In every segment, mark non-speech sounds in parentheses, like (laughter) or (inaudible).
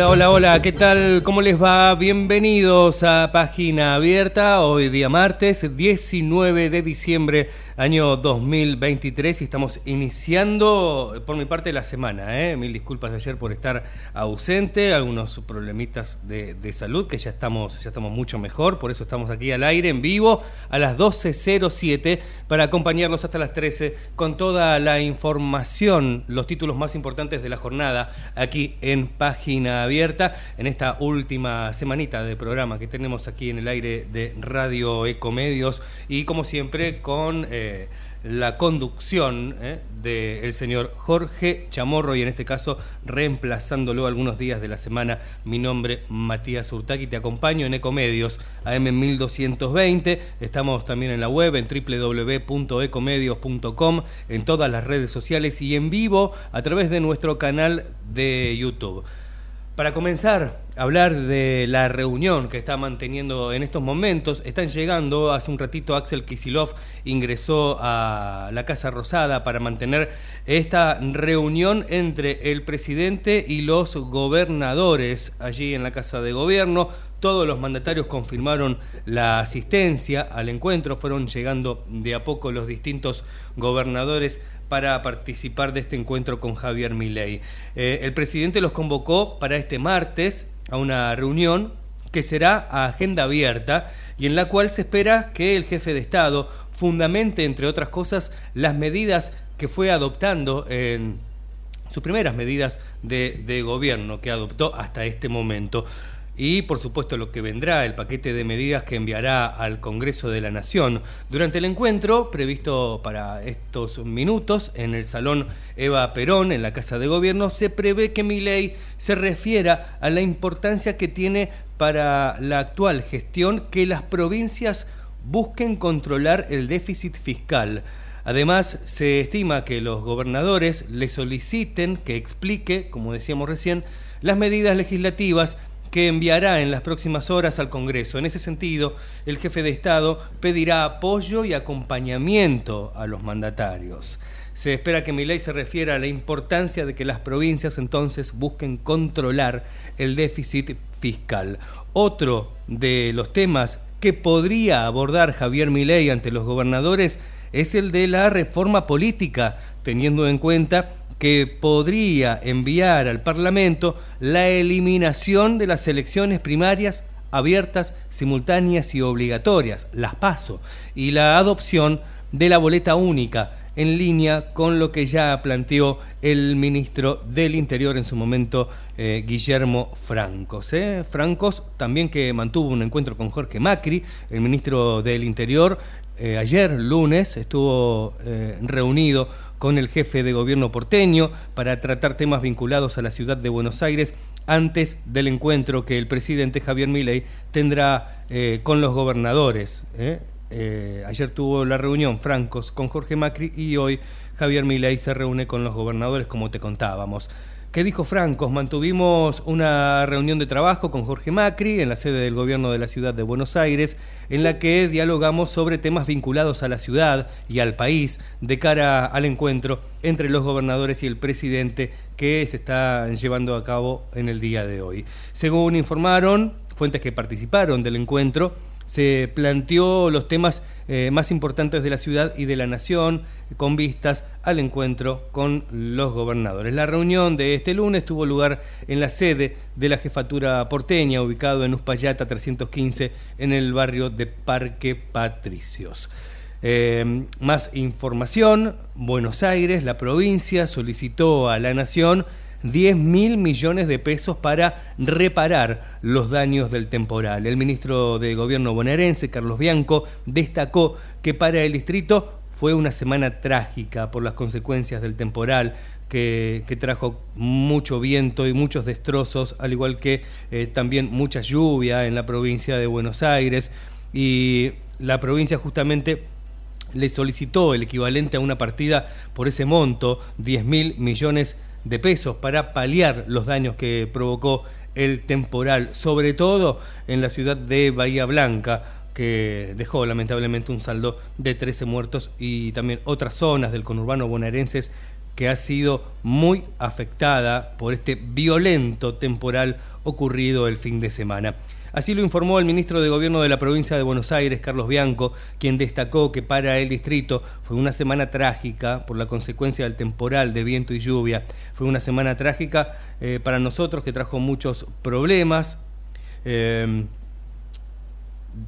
Hola, hola, hola, ¿qué tal? ¿Cómo les va? Bienvenidos a Página Abierta, hoy día martes 19 de diciembre año 2023 y estamos iniciando por mi parte la semana. ¿eh? Mil disculpas de ayer por estar ausente, algunos problemitas de, salud que ya estamos, ya estamos mucho mejor, por eso estamos aquí al aire en vivo a las 12.07 para acompañarlos hasta las 13 con toda la información, los títulos más importantes de la jornada aquí en Página Abierta en esta última semanita de programa que tenemos aquí en el aire de Radio Ecomedios y como siempre con... Eh, la conducción eh, del señor Jorge Chamorro y en este caso reemplazándolo algunos días de la semana. Mi nombre Matías Urtaki, te acompaño en Ecomedios AM1220. Estamos también en la web en www.ecomedios.com, en todas las redes sociales y en vivo a través de nuestro canal de YouTube. Para comenzar a hablar de la reunión que está manteniendo en estos momentos, están llegando, hace un ratito Axel Kisilov ingresó a la Casa Rosada para mantener esta reunión entre el presidente y los gobernadores allí en la Casa de Gobierno. Todos los mandatarios confirmaron la asistencia al encuentro, fueron llegando de a poco los distintos gobernadores para participar de este encuentro con Javier Milei. Eh, el presidente los convocó para este martes a una reunión que será a agenda abierta y en la cual se espera que el jefe de Estado fundamente, entre otras cosas, las medidas que fue adoptando en sus primeras medidas de, de gobierno que adoptó hasta este momento y por supuesto lo que vendrá, el paquete de medidas que enviará al Congreso de la Nación. Durante el encuentro, previsto para estos minutos en el Salón Eva Perón, en la Casa de Gobierno, se prevé que mi ley se refiera a la importancia que tiene para la actual gestión que las provincias busquen controlar el déficit fiscal. Además, se estima que los gobernadores le soliciten que explique, como decíamos recién, las medidas legislativas que enviará en las próximas horas al Congreso. En ese sentido, el jefe de Estado pedirá apoyo y acompañamiento a los mandatarios. Se espera que mi ley se refiera a la importancia de que las provincias entonces busquen controlar el déficit fiscal. Otro de los temas que podría abordar Javier Milei ante los gobernadores es el de la reforma política, teniendo en cuenta que podría enviar al Parlamento la eliminación de las elecciones primarias abiertas, simultáneas y obligatorias, las paso, y la adopción de la boleta única en línea con lo que ya planteó el ministro del Interior en su momento, eh, Guillermo Francos. ¿eh? Francos también que mantuvo un encuentro con Jorge Macri, el ministro del Interior, eh, ayer lunes estuvo reunido con el jefe de gobierno porteño para tratar temas vinculados a la ciudad de Buenos Aires antes del encuentro que el presidente Javier Milei tendrá eh, con los gobernadores. ¿eh? Eh, ayer tuvo la reunión Francos con Jorge Macri y hoy Javier Milei se reúne con los gobernadores como te contábamos. ¿Qué dijo Francos? Mantuvimos una reunión de trabajo con Jorge Macri en la sede del gobierno de la ciudad de Buenos Aires, en la que dialogamos sobre temas vinculados a la ciudad y al país de cara al encuentro entre los gobernadores y el presidente que se está llevando a cabo en el día de hoy. Según informaron fuentes que participaron del encuentro, se planteó los temas eh, más importantes de la ciudad y de la nación con vistas al encuentro con los gobernadores. La reunión de este lunes tuvo lugar en la sede de la jefatura porteña, ubicado en Uspallata 315, en el barrio de Parque Patricios. Eh, más información, Buenos Aires, la provincia, solicitó a la Nación 10 mil millones de pesos para reparar los daños del temporal. El ministro de Gobierno bonaerense, Carlos Bianco, destacó que para el distrito fue una semana trágica por las consecuencias del temporal que, trajo mucho viento y muchos destrozos, al igual que eh, también mucha lluvia en la provincia de Buenos Aires. Y la provincia justamente le solicitó el equivalente a una partida por ese monto, 10 mil millones de pesos, para paliar los daños que provocó el temporal, sobre todo en la ciudad de Bahía Blanca, que dejó lamentablemente un saldo de 13 muertos y también otras zonas del conurbano bonaerenses que ha sido muy afectada por este violento temporal ocurrido el fin de semana. Así lo informó el ministro de Gobierno de la provincia de Buenos Aires, Carlos Bianco, quien destacó que para el distrito fue una semana trágica por la consecuencia del temporal de viento y lluvia. Fue una semana trágica eh, para nosotros que trajo muchos problemas. Eh,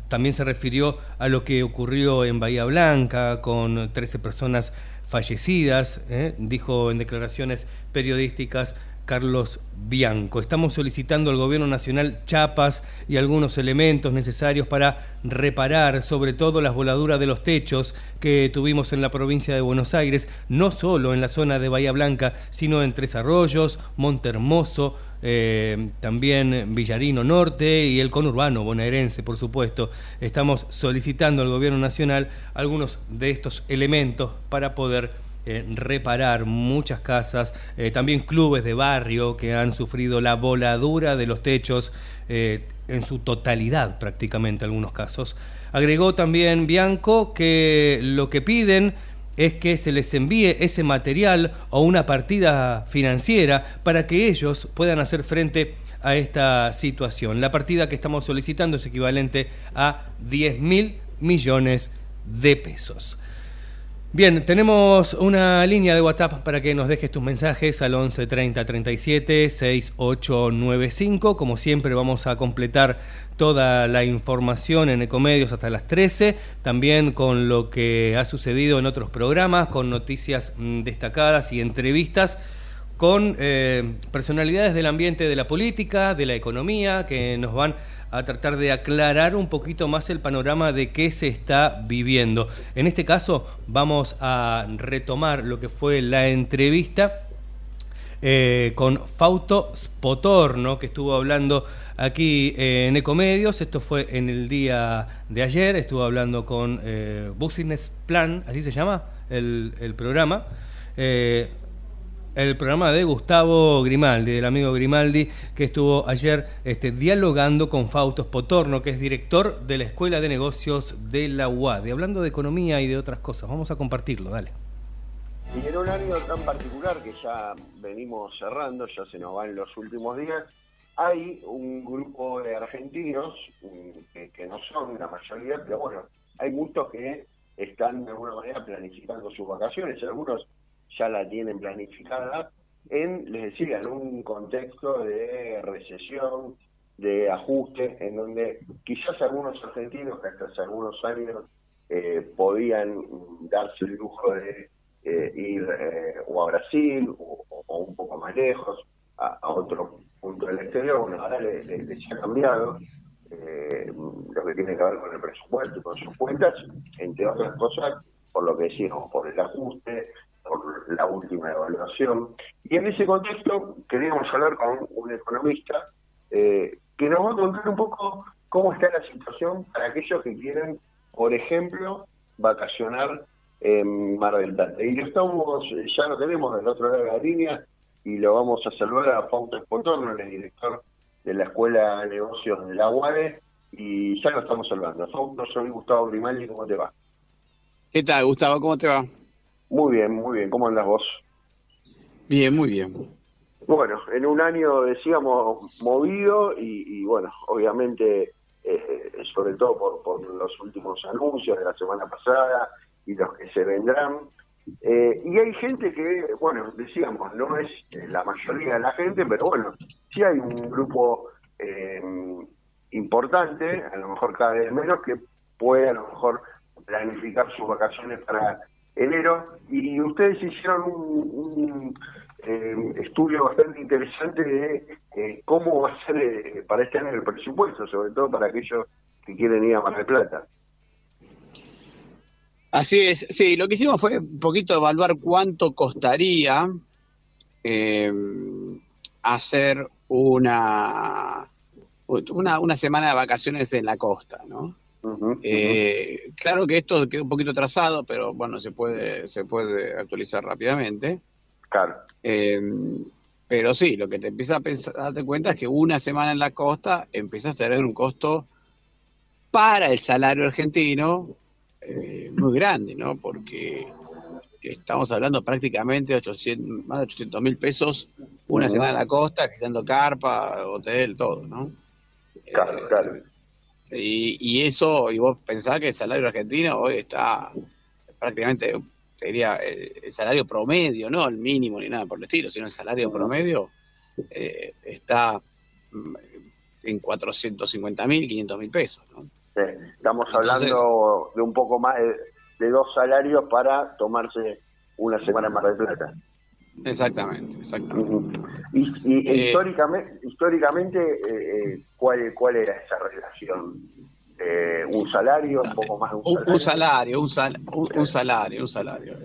también se refirió a lo que ocurrió en Bahía Blanca con 13 personas fallecidas, eh, dijo en declaraciones periodísticas Carlos Bianco. Estamos solicitando al Gobierno Nacional chapas y algunos elementos necesarios para reparar sobre todo las voladuras de los techos que tuvimos en la provincia de Buenos Aires, no solo en la zona de Bahía Blanca, sino en Tres Arroyos, Montermoso, eh, también Villarino Norte y el conurbano bonaerense, por supuesto. Estamos solicitando al Gobierno Nacional algunos de estos elementos para poder eh, reparar muchas casas, eh, también clubes de barrio que han sufrido la voladura de los techos eh, en su totalidad prácticamente algunos casos. Agregó también Bianco que lo que piden es que se les envíe ese material o una partida financiera para que ellos puedan hacer frente a esta situación. La partida que estamos solicitando es equivalente a 10 mil millones de pesos. Bien, tenemos una línea de WhatsApp para que nos dejes tus mensajes al 11 30 37 6895. Como siempre, vamos a completar toda la información en Ecomedios hasta las 13, también con lo que ha sucedido en otros programas, con noticias mm, destacadas y entrevistas con eh, personalidades del ambiente de la política, de la economía, que nos van a tratar de aclarar un poquito más el panorama de qué se está viviendo. En este caso vamos a retomar lo que fue la entrevista eh, con Fausto Spotorno, que estuvo hablando aquí en Ecomedios. Esto fue en el día de ayer. Estuvo hablando con eh, Business Plan, así se llama el, el programa. El programa de Gustavo Grimaldi, del amigo Grimaldi, que estuvo ayer este, dialogando con Fausto Potorno, que es director de la Escuela de Negocios de la UAD, hablando de economía y de otras cosas. Vamos a compartirlo, dale. Y en un año tan particular que ya venimos cerrando, ya se nos va en los últimos días, hay un grupo de argentinos mm, que, que no son la mayoría, pero bueno, hay muchos que están de alguna manera planificando sus vacaciones, algunos ya la tienen planificada en, les decía, en un contexto de recesión, de ajuste, en donde quizás algunos argentinos que hasta hace algunos años eh, podían darse el lujo de eh, ir eh, o a Brasil o, un poco más lejos, a, otro punto del exterior, bueno, ahora les, ha cambiado lo que tiene que ver con el presupuesto y con sus cuentas, entre otras cosas, por lo que decimos, por el ajuste, la última evaluación. Y en ese contexto queríamos hablar con un economista eh, que nos va a contar un poco cómo está la situación para aquellos que quieren, por ejemplo, vacacionar en Mar del Plata. Y estamos, ya lo tenemos del otro lado de la línea y lo vamos a saludar a Fausto Espotorno, el director de la Escuela de Negocios de la UADE, y ya lo estamos saludando. Fausto, soy Gustavo Grimaldi, ¿cómo te va? ¿Qué tal, Gustavo? ¿Cómo te va? Muy bien, muy bien. ¿Cómo andas vos? Bien, muy bien. Bueno, en un año, decíamos, movido y, bueno, obviamente, eh, sobre todo por, por, los últimos anuncios de la semana pasada y los que se vendrán. Eh, y hay gente que, bueno, decíamos, no es la mayoría de la gente, pero bueno, sí hay un grupo eh, importante, a lo mejor cada vez menos, que puede a lo mejor planificar sus vacaciones para enero y ustedes hicieron un, eh, estudio bastante interesante de eh, cómo va a ser eh, para este año el presupuesto, sobre todo para aquellos que quieren ir a Mar del Plata. Así es, sí, lo que hicimos fue un poquito evaluar cuánto costaría hacer una, una, una semana de vacaciones en la costa, ¿no? Eh, claro que esto queda un poquito trazado, pero bueno, se puede, se puede actualizar rápidamente. Claro. Eh, pero sí, lo que te empieza a, pensar, a darte cuenta es que una semana en la costa empieza a tener un costo para el salario argentino eh, muy grande, ¿no? Porque estamos hablando prácticamente de 800, más de 800 mil pesos una semana en la costa, quitando carpa, hotel, todo, ¿no? Claro, claro. Y, eso, y vos pensás que el salario argentino hoy está prácticamente, te diría, eh, el, salario promedio, no el mínimo ni nada por el estilo, sino el salario promedio eh, está mm, en 450 mil, 500 mil pesos. ¿no? estamos hablando de un poco más de, dos salarios para tomarse una semana más de plata. Exactamente, exactamente. Y, eh, históricamente, históricamente eh, eh, ¿cuál, ¿cuál era esa relación? ¿Un salario? ¿Un poco más de un salario? Un, salario, un, salario, un salario.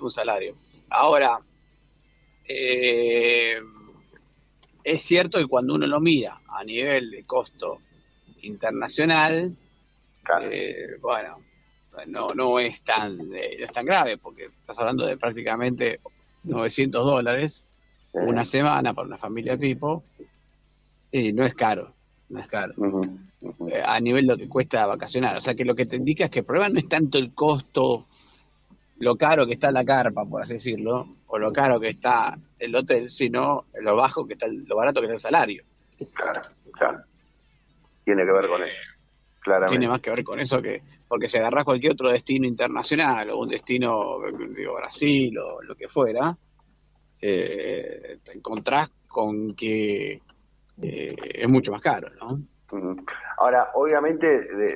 un salario. Ahora, es cierto que cuando uno lo mira a nivel de costo internacional, bueno, no, no es tan eh, no es tan grave, porque estás hablando de prácticamente 900 dólares una semana para una familia tipo, y no es caro, no es caro. Eh, a nivel de lo que cuesta vacacionar. O sea que lo que te indica es que el problema no es tanto el costo, lo caro que está la carpa, por así decirlo, o lo caro que está el hotel, sino lo bajo que está, lo barato que está el salario. Claro, claro. Tiene que ver con eso. Tiene más que ver con eso que, porque si agarras cualquier otro destino internacional o un destino, digo, Brasil o lo que fuera, eh, te encontrás con que eh, es mucho más caro, ¿no? Ahora, obviamente,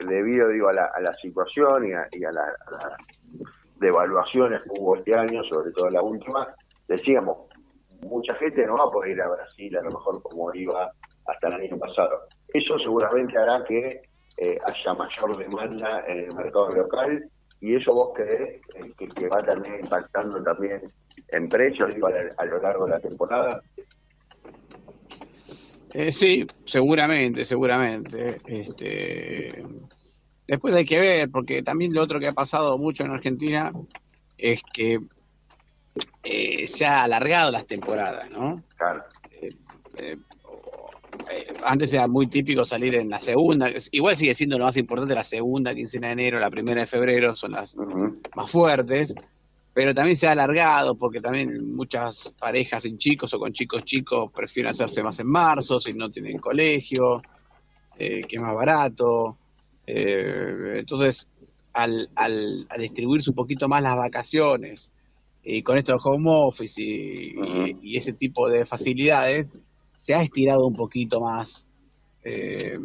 debido digo, a, la, situación y a, y a, la, devaluaciones que hubo este año, sobre todo la última, decíamos, mucha gente no va a poder ir a Brasil a lo mejor como iba hasta el año pasado. Eso seguramente hará que eh, haya mayor demanda en el mercado local y eso vos crees que, va a terminar impactando también en precios a, lo largo de la temporada. Eh, sí, seguramente, seguramente. Este, después hay que ver, porque también lo otro que ha pasado mucho en Argentina es que eh, se ha alargado las temporadas, ¿no? Claro. Eh, eh, antes era muy típico salir en la segunda, igual sigue siendo lo más importante la segunda quincena de enero, la primera de febrero son las más fuertes, pero también se ha alargado porque también muchas parejas sin chicos o con chicos chicos prefieren hacerse más en marzo si no tienen colegio, eh, que es más barato. Eh, entonces, al, al, distribuirse un poquito más las vacaciones y con esto de home office y ese tipo de facilidades, se ha estirado un poquito más eh,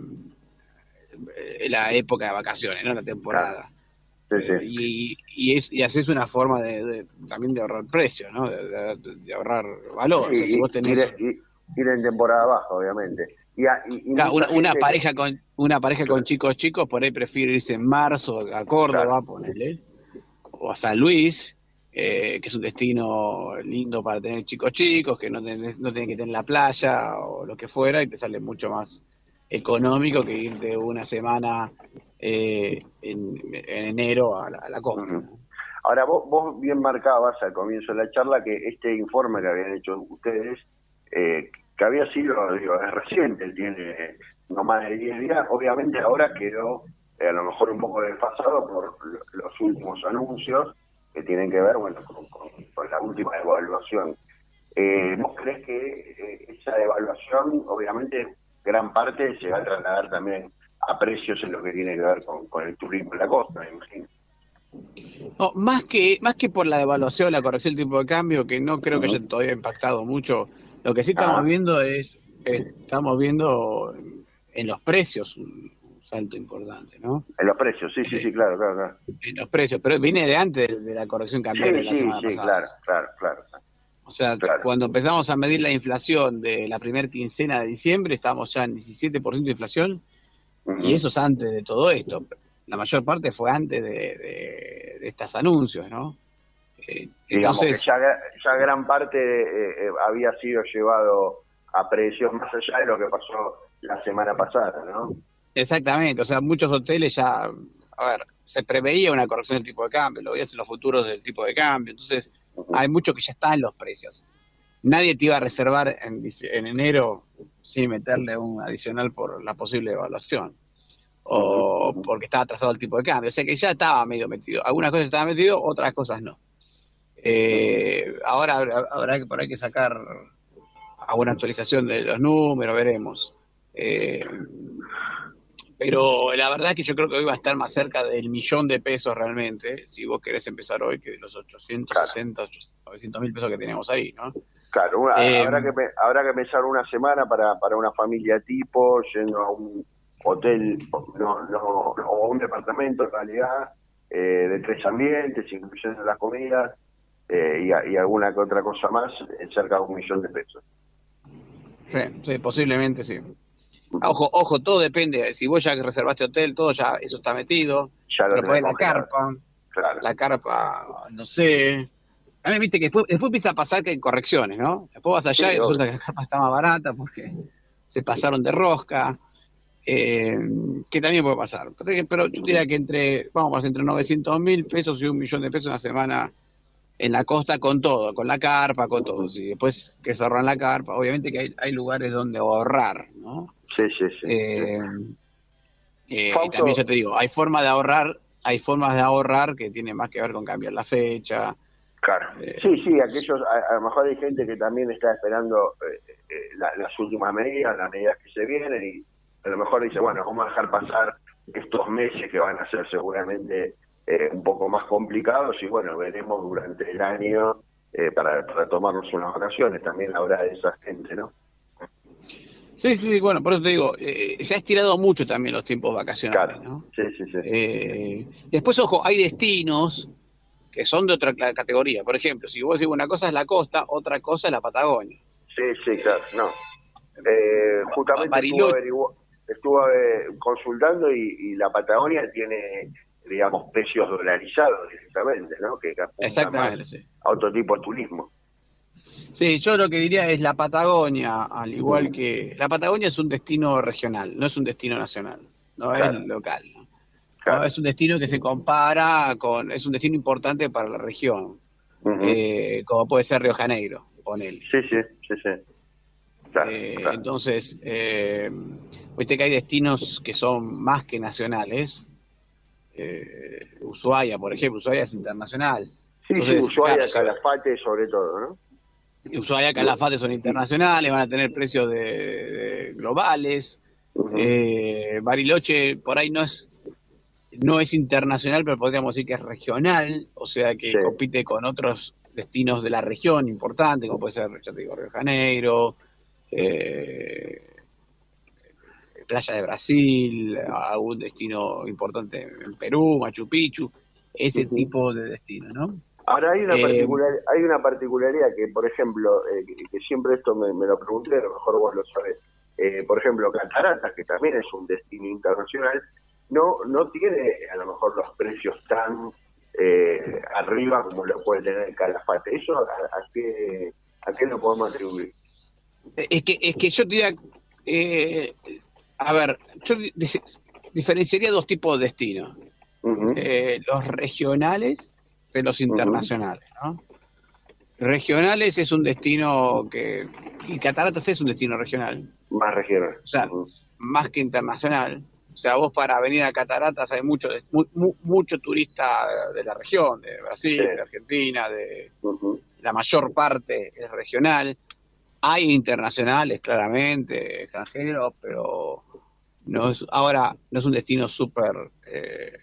la época de vacaciones, ¿no? La temporada. Eh, y, y, es, y así es una forma de, también de ahorrar precio, ¿no? De, ahorrar valor. si vos tenés... ir, en temporada baja, obviamente. Y, una, pareja con una pareja con chicos chicos por ahí prefiere irse en marzo a Córdoba, ponerle, o a San Luis, eh, que es un destino lindo para tener chicos chicos, que no, no tienen que tener la playa o lo que fuera, y te sale mucho más económico que irte una semana eh, en, enero a la, costa. Ahora, vos, vos bien marcabas al comienzo de la charla que este informe que habían hecho ustedes, eh, que había sido, digo, es reciente, tiene no más de 10 días, obviamente ahora quedó a lo mejor un poco desfasado por los últimos anuncios, que tienen que ver bueno con, la última evaluación. Eh, ¿Vos crees que eh, esa evaluación, obviamente, gran parte se va a trasladar también a precios en lo que tiene que ver con, el turismo en la costa, me imagino? No, más que más que por la devaluación, la corrección del tipo de cambio, que no creo que haya todavía impactado mucho, lo que sí estamos ah. viendo es, estamos viendo en los precios salto importante, ¿no? En los precios, sí, sí, sí, claro, claro, claro. En los precios, pero viene de antes de la corrección cambiaria de la semana sí, pasada. Sí, claro, claro, claro. O sea, cuando empezamos a medir la inflación de la primera quincena de diciembre, estábamos ya en 17% de inflación, y eso es antes de todo esto. la mayor parte fue antes de, estos anuncios, ¿no? Eh, Digamos que ya, gran parte eh, eh, había sido llevado a precios más allá de lo que pasó la semana pasada, ¿no? Exactamente, o sea, muchos hoteles ya, a ver, se preveía una corrección del tipo de cambio, lo veías en los futuros del tipo de cambio, entonces hay mucho que ya está en los precios. Nadie te iba a reservar en, en enero sin meterle un adicional por la posible evaluación o porque estaba atrasado el tipo de cambio. O sea que ya estaba medio metido. Algunas cosas estaban metido, otras cosas no. Eh, ahora habrá que por ahí que sacar alguna actualización de los números, veremos. Eh, pero la verdad es que yo creo que hoy va a estar más cerca del millón de pesos realmente, si vos querés empezar hoy, que de los 860, 900 mil pesos que tenemos ahí, ¿no? Claro, eh, habrá, que, habrá que pensar una semana para, para una familia tipo, yendo a un hotel no, no, o un departamento en realidad eh, de tres ambientes, incluyendo las comidas eh, y, y, alguna que otra cosa más, cerca de un millón de pesos. Sí, posiblemente sí. Ojo, ojo, todo depende. Si vos ya reservaste hotel, todo ya, eso está metido. Ya lo pero la carpa. La carpa, no sé. A mí viste que después, después empieza a pasar que hay correcciones, ¿no? Después vas allá y resulta que la carpa está más barata porque se pasaron de rosca. Eh, que también puede pasar. Pero yo diría que entre, vamos, entre 900 mil pesos y un millón de pesos una semana en la costa con todo, con la carpa, con todo. Y después que se ahorran la carpa, obviamente que hay, lugares donde ahorrar, ¿no? Sí, sí, sí. Eh, eh, y también ya te digo, hay formas de ahorrar, hay formas de ahorrar que tienen más que ver con cambiar la fecha. Claro. sí, sí, aquellos, a, lo mejor hay gente que también está esperando las últimas medidas, las medidas que se vienen y a lo mejor dice, bueno, vamos a dejar pasar estos meses que van a ser seguramente eh, un poco más complicados y bueno, veremos durante el año eh, para, tomarnos unas vacaciones, también habrá de esa gente, ¿no? Sí, sí, bueno, por eso te digo, eh, se ha estirado mucho también los tiempos vacacionales, ¿no? Sí, sí, sí. después, ojo, hay destinos que son de otra categoría. Por ejemplo, si vos decís una cosa es la costa, otra cosa es la Patagonia. Sí, sí, claro, no. justamente estuve consultando y, la Patagonia tiene, digamos, precios dolarizados directamente, ¿no? Que Exactamente, sí. a otro tipo de turismo. Sí, yo lo que diría es la Patagonia, al igual que... La Patagonia es un destino regional, no es un destino nacional, no es local. es un destino que se compara con... Es un destino importante para la región, eh, como puede ser Río Janeiro, él. Sí, sí, sí, sí. Eh, entonces, eh, viste que hay destinos que son más que nacionales. Eh, Ushuaia, por ejemplo, Ushuaia es internacional. Sí, sí, Ushuaia, Calafate sobre todo, ¿no? Ushuaia, Calafate son internacionales, van a tener precios de, globales. Eh, Bariloche por ahí no es no es internacional, pero podríamos decir que es regional, o sea que compite con otros destinos de la región importantes, como puede ser, ya te digo, Río de Janeiro, eh, playa de Brasil, algún destino importante en Perú, Machu Picchu, ese tipo de destino, ¿no? Ahora hay una, eh, hay una particularidad que, por ejemplo, eh, que, siempre esto me, lo pregunté, a lo mejor vos lo sabés. Eh, por ejemplo, Cataratas, que también es un destino internacional, no no tiene a lo mejor los precios tan arriba como lo puede tener Calafate. ¿Eso a, qué, a qué lo podemos atribuir? Es que, es que yo diría, eh, a ver, yo diferenciaría dos tipos de destinos. Eh, los regionales de los internacionales, ¿no? Regionales es un destino que... Y Cataratas es un destino regional. Más regional. O sea, más que internacional. O sea, vos para venir a Cataratas hay mucho, mucho turista de la región, de Brasil, de Argentina, de la mayor parte es regional. Hay internacionales, claramente, extranjeros, pero no es, ahora no es un destino súper eh,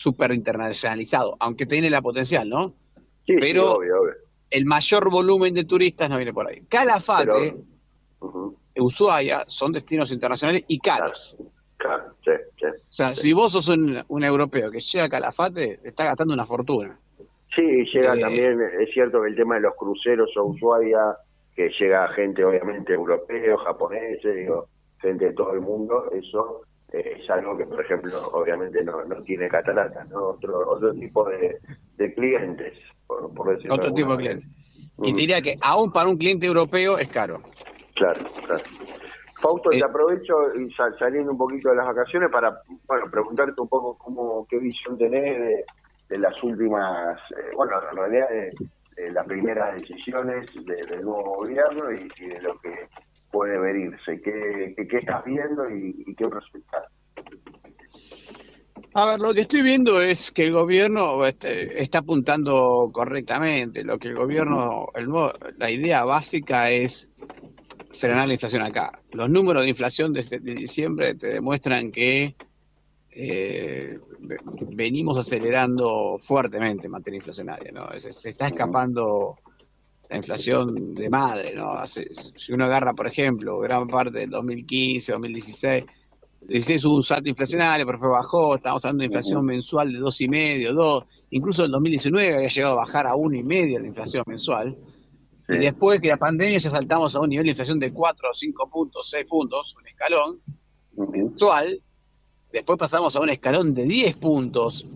super internacionalizado, aunque tiene la potencial, ¿no? Sí, pero obvio, obvio. el mayor volumen de turistas no viene por ahí. Calafate, Ushuaia, son destinos internacionales y caros. Claro, sí, sí, o sea, si vos sos un, europeo que llega a Calafate, te está gastando una fortuna. Sí, llega eh, también, es cierto que el tema de los cruceros o Ushuaia que llega gente obviamente europeo, japonés, digo, gente de todo el mundo, eso eh, es algo que, por ejemplo, obviamente no, no tiene cataratas, ¿no? Otro, otro tipo de, de clientes, por, por decirlo Otro tipo de clientes. Y te diría que aún para un cliente europeo es caro. Claro, claro. Fausto, Eh, te aprovecho y sa- saliendo un poquito de las vacaciones para bueno preguntarte un poco cómo qué visión tenés de, de las últimas, eh, bueno, en realidad de, de las primeras decisiones de- del nuevo gobierno y, y de lo que puede venirse. ¿Qué, qué, qué estás viendo y, y qué proyectas? A ver, lo que estoy viendo es que el gobierno este, está apuntando correctamente. Lo que el gobierno, el la idea básica es frenar la inflación acá. Los números de inflación de, de diciembre te demuestran que eh, ve- venimos acelerando fuertemente en materia inflacionaria, ¿no? Se, se está escapando la inflación de madre, ¿no? Hace- si uno agarra, por ejemplo, gran parte del 2015, 2016, 16 hubo un salto inflacionario, pero después bajó, estamos hablando de inflación mensual de dos y medio, dos, incluso en 2019 había llegado a bajar a uno y medio la inflación mensual, y después que la pandemia ya saltamos a un nivel de inflación de 4 o 5 puntos, 6 puntos, un escalón mensual, después pasamos a un escalón de 10 puntos,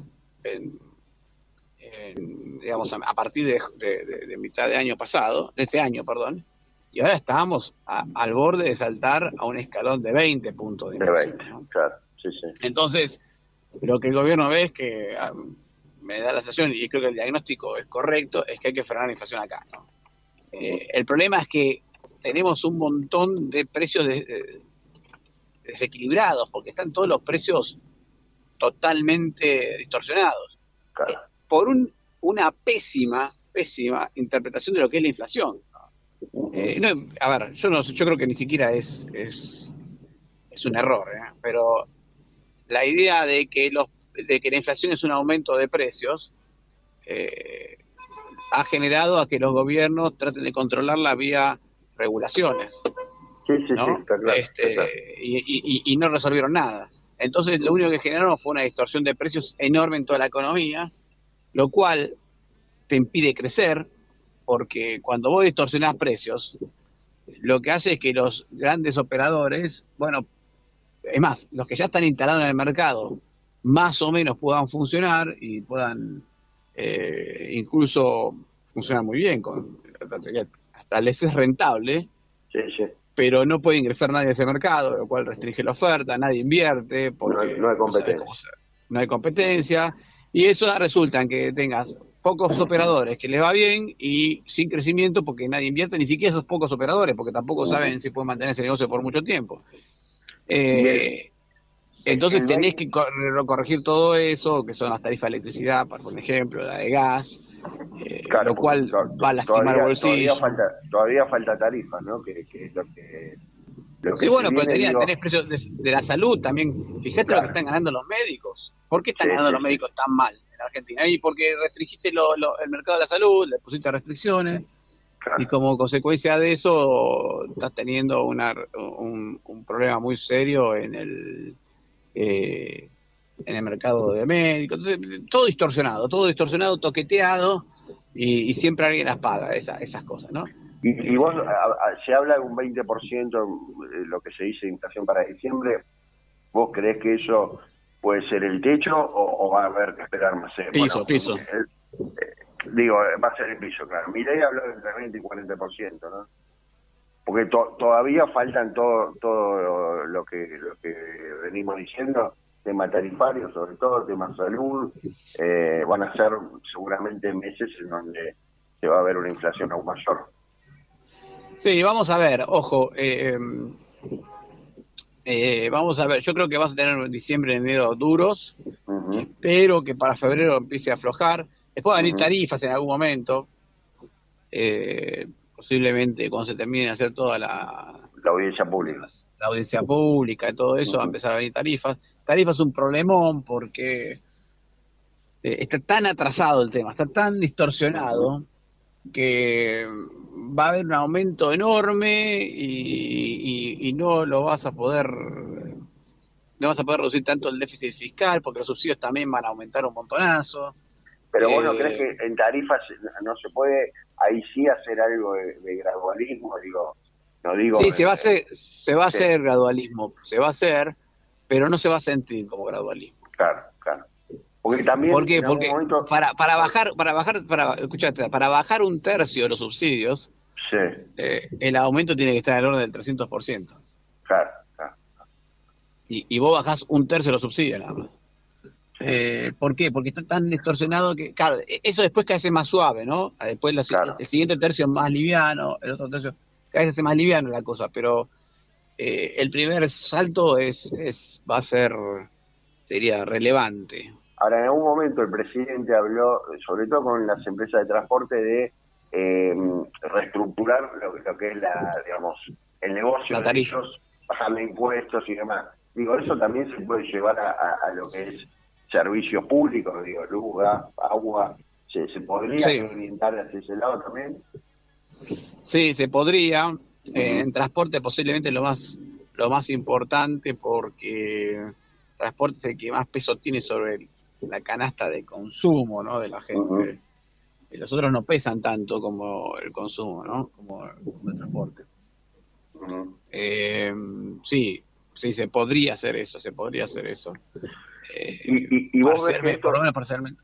en- en, digamos, a, a partir de, de- de- de mitad de año pasado, de este año, perdón, y ahora estamos a- al borde de saltar a un escalón de 20 puntos de inflación. 20, ¿no? claro, sí, sí. Entonces, lo que el gobierno ve es que ah, me da la sensación, y creo que el diagnóstico es correcto, es que hay que frenar la inflación acá. ¿no? Eh, el problema es que tenemos un montón de precios de- de- desequilibrados, porque están todos los precios totalmente distorsionados, claro. Por un- una pésima, pésima interpretación de lo que es la inflación. Eh, no, a ver, yo no, yo creo que ni siquiera es, es, es un error, ¿eh? pero la idea de que los de que la inflación es un aumento de precios eh, ha generado a que los gobiernos traten de controlarla vía regulaciones, Sí, sí, ¿no? sí, está claro. Este, está claro. y, y- y no resolvieron nada. Entonces, lo único que generaron fue una distorsión de precios enorme en toda la economía, lo cual te impide crecer, porque cuando vos distorsionás precios, lo que hace es que los grandes operadores, bueno, es más, los que ya están instalados en el mercado, más o menos puedan funcionar y puedan eh, incluso funcionar muy bien, con, hasta les es rentable, Sí, sí. pero no puede ingresar nadie a ese mercado, lo cual restringe la oferta, nadie invierte, porque No hay- no hay sabe competencia. no hay competencia, y eso resulta en que tengas pocos operadores que les va bien y sin crecimiento porque nadie invierte, ni siquiera esos pocos operadores, porque tampoco saben si pueden mantener ese negocio por mucho tiempo. Eh, entonces El tenés que cor- corregir todo eso, que son las tarifas de electricidad, por ejemplo, la de gas, eh, Claro, lo cual va a lastimar todavía, bolsillos. Todavía falta, todavía falta tarifas, ¿no? Que, que es lo que... Lo Sí, que bueno, pero tenía, digo- tenés precios de, de la salud también. Fíjate lo que están ganando los médicos. ¿Por qué están ganando sí, los médicos tan mal en Argentina? Y porque restringiste lo- lo- el mercado de la salud, le pusiste restricciones Claro. y como consecuencia de eso estás teniendo una, un, un problema muy serio en el eh, en el mercado de médicos. Entonces, todo distorsionado, todo distorsionado, toqueteado y, y siempre alguien las paga, esa- esas cosas, ¿no? Y, y vos, a- a- se habla de un 20% de lo que se dice de inflación para diciembre. ¿Vos creés que eso puede ser el techo o, o va a haber que esperar más? Eh, Piso, piso. el- eh, digo, eh, va a ser el piso, claro. Milei habló de entre 20 y 40%, ¿no? Porque to- todavía faltan todo todo lo que lo que venimos diciendo, tema tarifario, sobre todo, tema salud. eh, van a ser seguramente meses en donde se va a ver una inflación aún mayor. Sí, vamos a ver, ojo, eh, eh, vamos a ver, yo creo que vas a tener diciembre y enero duros, Ujú. pero que para febrero empiece a aflojar. Después van a venir tarifas en algún momento, eh, posiblemente cuando se termine de hacer toda la, La audiencia pública. la audiencia pública y todo eso, va a empezar a venir tarifas. Tarifas es un problemón porque eh, está tan atrasado el tema, está tan distorsionado que va a haber un aumento enorme y, y- y no lo vas a poder no vas a poder reducir tanto el déficit fiscal porque los subsidios también van a aumentar un montonazo. Pero vos no Eh, crees que en tarifas no se puede ahí sí hacer algo de, de gradualismo, digo, no digo Sí, se va a eh, hacer, se va a sí. hacer gradualismo, se va a hacer, pero no se va a sentir como gradualismo. Claro. Porque también ¿Por qué? Porque para, para bajar, para bajar, para, escuchate, para bajar un tercio de los subsidios, sí. eh, el aumento tiene que estar en el orden del 300%. Claro, claro. Y, y vos bajás un tercio de los subsidios nada más. Eh, ¿Por qué? Porque está tan distorsionado que, claro, e, eso después cae más suave, ¿no? Ah, después el siguiente tercio es más liviano, el otro tercio cada vez más liviano la cosa, pero eh, el primer salto es, es va a ser, sería relevante. Ahora, en algún momento el presidente habló, sobre todo con las empresas de transporte, de eh, reestructurar lo, que es la, digamos, el negocio de ellos, bajarle impuestos y demás. Digo, eso también se puede llevar a lo que es servicios públicos, digo, luz, agua, ¿se, podría orientar hacia ese lado también? Sí, se podría. Eh, en transporte posiblemente lo más lo más importante porque transporte es el que más peso tiene sobre la canasta de consumo ¿no? de la gente. y los otros no pesan tanto como el consumo, ¿no? como, el transporte. Eh, sí, sí, se podría hacer eso, se podría hacer eso. Eh, y, vos ves por lo menos parcialmente.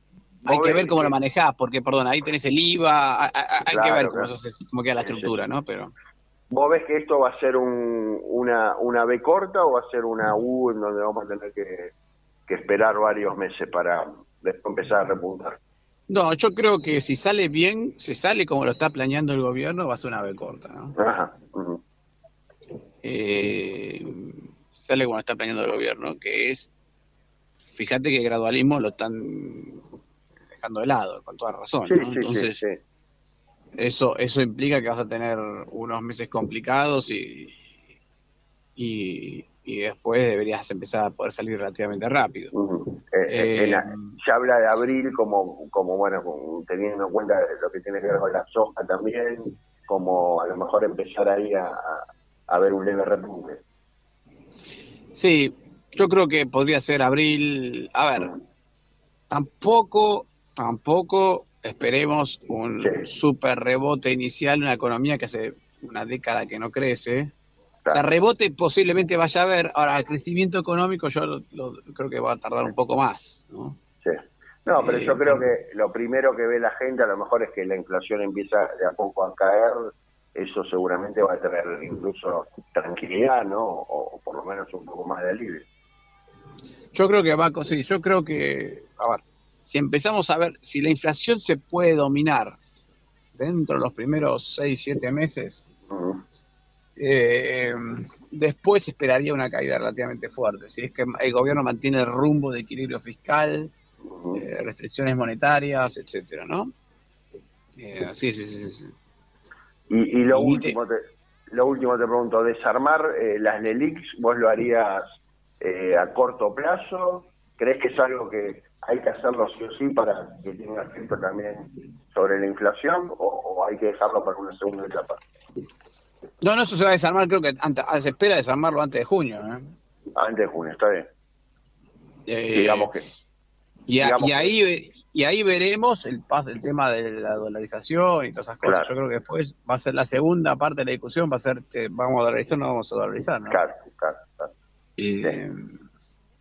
Hay que ver cómo lo manejás, porque, perdón, ahí tenés el IVA, hay, que ver cómo, queda la estructura, ¿no? Pero... ¿Vos ves que esto va a ser un, una, una B corta o va a ser una U en donde vamos a tener que, esperar varios meses para empezar a repuntar? No, yo creo que si sale bien, si sale como lo está planeando el gobierno, va a ser una B corta, ¿no? Ajá. eh, sale como lo está planeando el gobierno, que es fíjate que el gradualismo lo están dejando de lado, con toda razón. Entonces, Eso, eso implica que vas a tener unos meses complicados y, y, después deberías empezar a poder salir relativamente rápido. Eh, eh, eh, se habla de abril como, como bueno, teniendo en cuenta lo que tiene que ver con la soja también, como a lo mejor empezar ahí a, a ver un leve repunte. Sí, yo creo que podría ser abril. A ver, tampoco, tampoco esperemos un super rebote inicial, una economía que hace una década que no crece. El rebote posiblemente vaya a haber. Ahora, el crecimiento económico yo creo que va a tardar un poco más, ¿no? Sí. No, pero yo eh, creo que lo primero que ve la gente a lo mejor es que la inflación empieza de a poco a caer. Eso seguramente va a tener incluso tranquilidad, ¿no? O, por lo menos un poco más de alivio. Yo creo que va a conseguir, yo creo que, a ver, si empezamos a ver, si la inflación se puede dominar dentro de los primeros 6, 7 meses, eh, después esperaría una caída relativamente fuerte. Si es que el gobierno mantiene el rumbo de equilibrio fiscal, eh, restricciones monetarias, etcétera, ¿no? Eh, sí, sí, sí, sí. Y, lo, último te, lo último te pregunto, desarmar las LELIX, ¿vos lo harías eh, a corto plazo? ¿Crees que es algo que hay que hacerlo sí o sí para que tenga efecto también sobre la inflación o, hay que dejarlo para una segunda etapa? No, no, eso se va a desarmar, creo que antes, se espera desarmarlo antes de junio. ¿eh? Antes de junio, está bien. Eh, digamos que. Y, ahí y ahí veremos el el tema de la dolarización y todas esas cosas. Yo creo que después va a ser la segunda parte de la discusión, va a ser que vamos a dolarizar o no vamos a dolarizar. ¿no? Claro, claro, claro. Eh,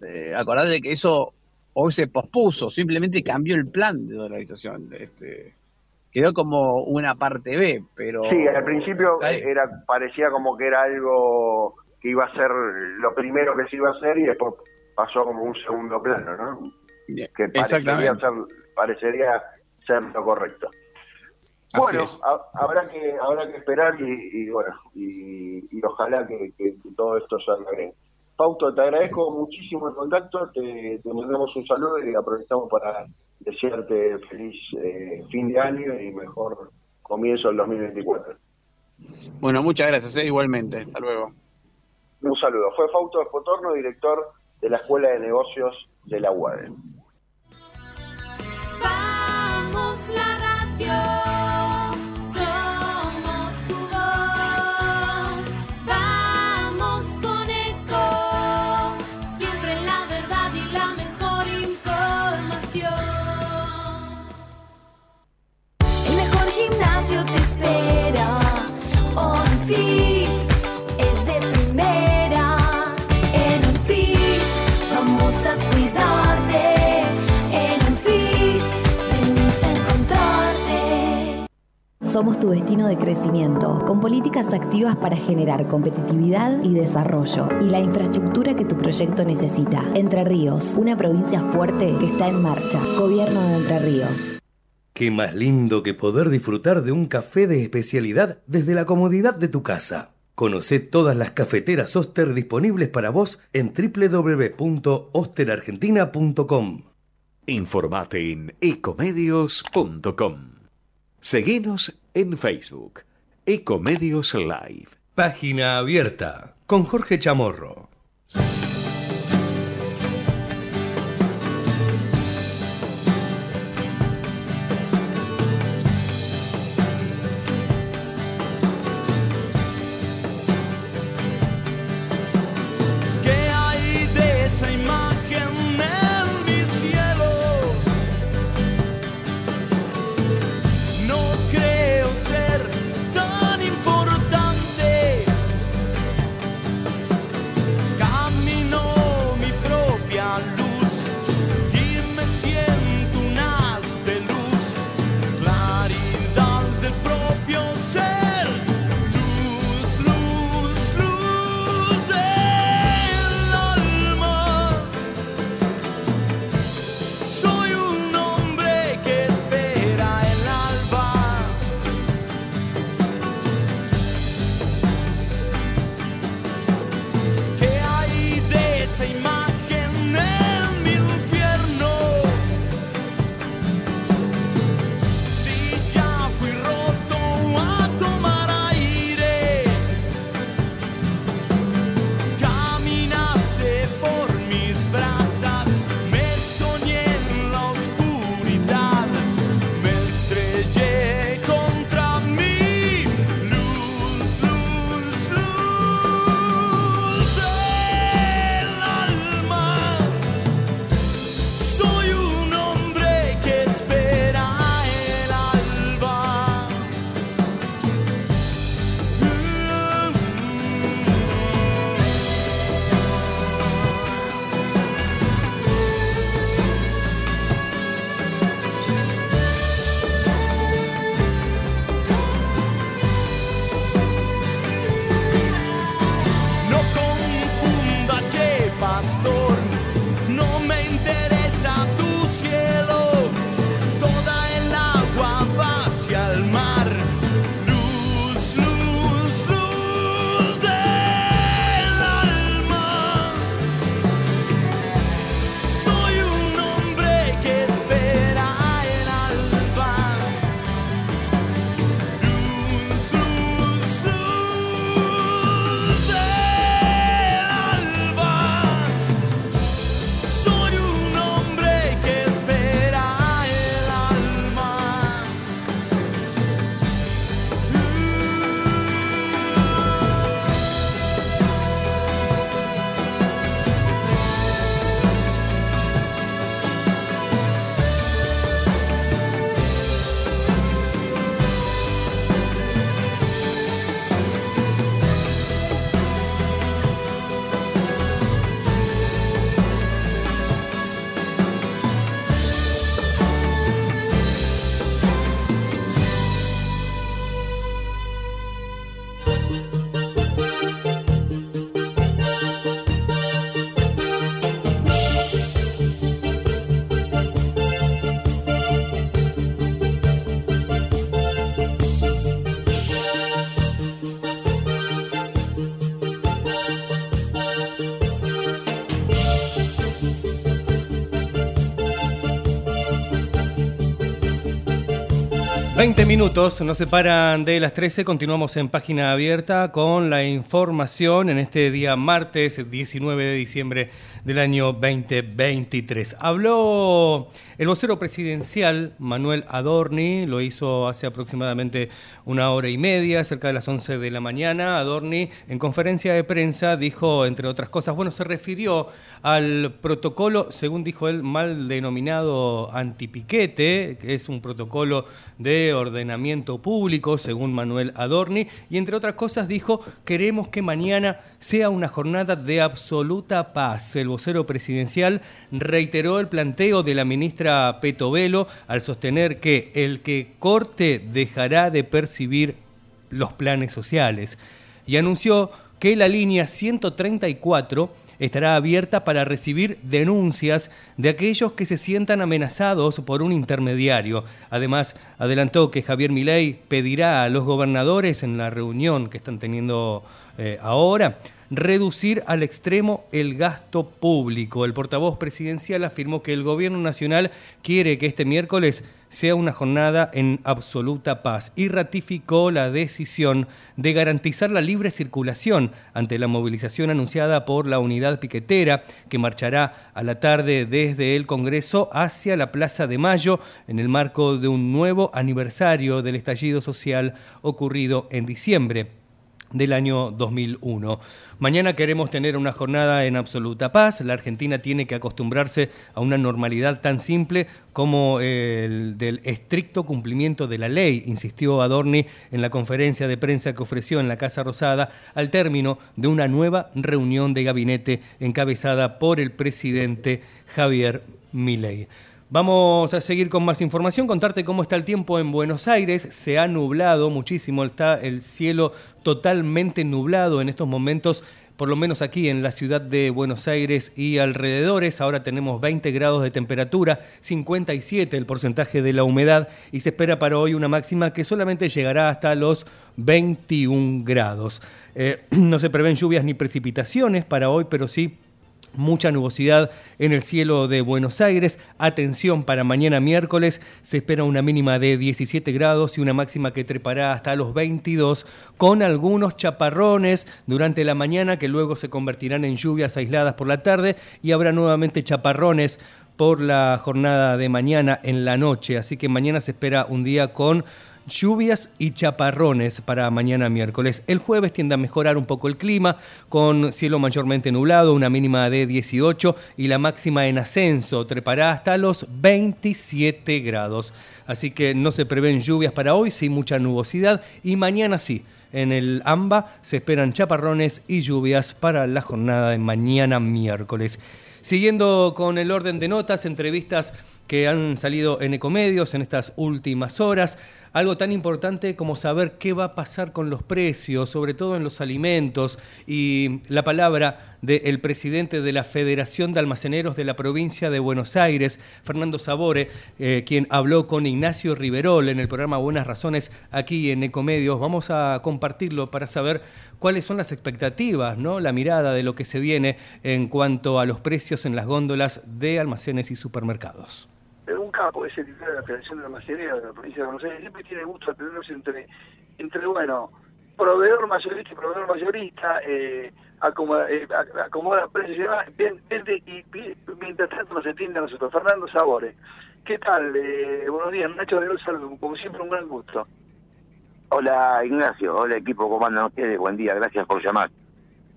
eh, acordate de que eso hoy se pospuso, simplemente cambió el plan de dolarización. Este, quedó como una parte B, pero... Sí, al principio era parecía como que era algo que iba a ser lo primero que se iba a hacer y después pasó como un segundo plano, ¿no? que parecería ser, parecería ser lo correcto. bueno, habrá que habrá que esperar y, bueno y, ojalá que, que, todo esto salga bien. Pauto, te agradezco muchísimo el contacto, te, mandamos un saludo y aprovechamos para desearte feliz eh, fin de año y mejor comienzo del 2024. Bueno, muchas gracias, eh, igualmente. Hasta luego. Un saludo. Fue Fausto Espotorno, director de la Escuela de Negocios de la UADE. Vamos la radio. En el FIS vamos a cuidarte. En el FIS venimos a encontrarte. Somos tu destino de crecimiento, con políticas activas para generar competitividad y desarrollo y la infraestructura que tu proyecto necesita. Entre Ríos, una provincia fuerte que está en marcha. Gobierno de Entre Ríos. Qué más lindo que poder disfrutar de un café de especialidad desde la comodidad de tu casa. Conoce todas las cafeteras Oster disponibles para vos en www.osterargentina.com. Informate en ecomedios.com. Seguinos en Facebook, Ecomedios Live. Página abierta con Jorge Chamorro. 20 minutos nos separan de las 13, continuamos en página abierta con la información en este día martes 19 de diciembre del año 2023. Habló el vocero presidencial Manuel Adorni, lo hizo hace aproximadamente una hora y media, cerca de las 11 de la mañana. Adorni en conferencia de prensa dijo, entre otras cosas, bueno, se refirió al protocolo, según dijo él, mal denominado antipiquete, que es un protocolo de ordenamiento público, según Manuel Adorni, y entre otras cosas dijo, queremos que mañana sea una jornada de absoluta paz. El presidencial reiteró el planteo de la ministra Petovelo al sostener que el que corte dejará de percibir los planes sociales y anunció que la línea 134 estará abierta para recibir denuncias de aquellos que se sientan amenazados por un intermediario. Además, adelantó que Javier Milei pedirá a los gobernadores en la reunión que están teniendo eh, ahora reducir al extremo el gasto público. El portavoz presidencial afirmó que el gobierno nacional quiere que este miércoles sea una jornada en absoluta paz y ratificó la decisión de garantizar la libre circulación ante la movilización anunciada por la unidad piquetera que marchará a la tarde desde el Congreso hacia la Plaza de Mayo en el marco de un nuevo aniversario del estallido social ocurrido en diciembre del año 2001. Mañana queremos tener una jornada en absoluta paz. La Argentina tiene que acostumbrarse a una normalidad tan simple como el del estricto cumplimiento de la ley, insistió Adorni en la conferencia de prensa que ofreció en la Casa Rosada al término de una nueva reunión de gabinete encabezada por el presidente Javier Milei. Vamos a seguir con más información, contarte cómo está el tiempo en Buenos Aires. Se ha nublado muchísimo, está el cielo totalmente nublado en estos momentos, por lo menos aquí en la ciudad de Buenos Aires y alrededores. Ahora tenemos 20 grados de temperatura, 57 el porcentaje de la humedad y se espera para hoy una máxima que solamente llegará hasta los 21 grados. Eh, (clears throat) no se prevén lluvias ni precipitaciones para hoy, pero sí Mucha nubosidad en el cielo de Buenos Aires. Atención para mañana miércoles. Se espera una mínima de 17 grados y una máxima que trepará hasta los 22 con algunos chaparrones durante la mañana que luego se convertirán en lluvias aisladas por la tarde y habrá nuevamente chaparrones por la jornada de mañana en la noche. Así que mañana se espera un día con lluvias y chaparrones para mañana miércoles. El jueves tiende a mejorar un poco el clima, con cielo mayormente nublado, una mínima de 18 y la máxima en ascenso, trepará hasta los 27 grados. Así que no se prevén lluvias para hoy, sí mucha nubosidad y mañana sí. En el AMBA se esperan chaparrones y lluvias para la jornada de mañana miércoles. Siguiendo con el orden de notas, entrevistas que han salido en Ecomedios en estas últimas horas algo tan importante como saber qué va a pasar con los precios, sobre todo en los alimentos, y la palabra del presidente de la Federación de Almaceneros de la provincia de Buenos Aires, Fernando Sabore, eh, quien habló con Ignacio Riverol en el programa Buenas Razones aquí en Ecomedios. Vamos a compartirlo para saber cuáles son las expectativas, ¿no? la mirada de lo que se viene en cuanto a los precios en las góndolas de almacenes y supermercados un capo, es el titular de la Federación de la Macería de la provincia de Buenos Aires, siempre tiene gusto atendernos entre, entre bueno, proveedor mayorista y proveedor mayorista, eh, acomoda, eh, acomoda precios y demás, vende y, mientras tanto nos entiende a nosotros. Fernando Sabores, ¿qué tal? Eh, buenos días, Nacho de los como siempre un gran gusto. Hola Ignacio, hola equipo, ¿cómo andan ustedes? Buen día, gracias por llamar.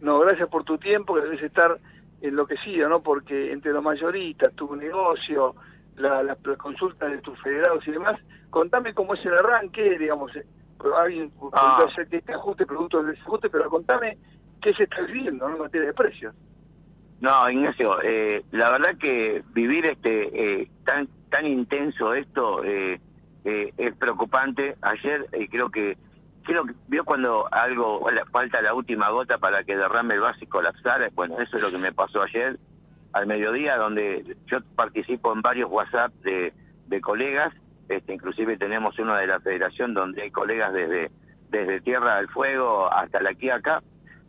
No, gracias por tu tiempo, que debes estar enloquecido, ¿no? Porque entre los mayoristas, tu negocio, la, la, consulta de tus federados y demás, contame cómo es el arranque, digamos, eh, alguien Ah. hacer este ajuste, producto del desajuste, pero contame qué se está viviendo ¿no? en materia de precios. No, Ignacio, eh, la verdad que vivir este eh, tan tan intenso esto eh, eh, es preocupante. Ayer eh, creo que creo que vio cuando algo falta la última gota para que derrame el vaso y colapsara. Bueno, eso es lo que me pasó ayer al mediodía, donde yo participo en varios WhatsApp de, de colegas. Este, inclusive tenemos uno de la Federación donde hay colegas desde desde Tierra del Fuego hasta la Quiaca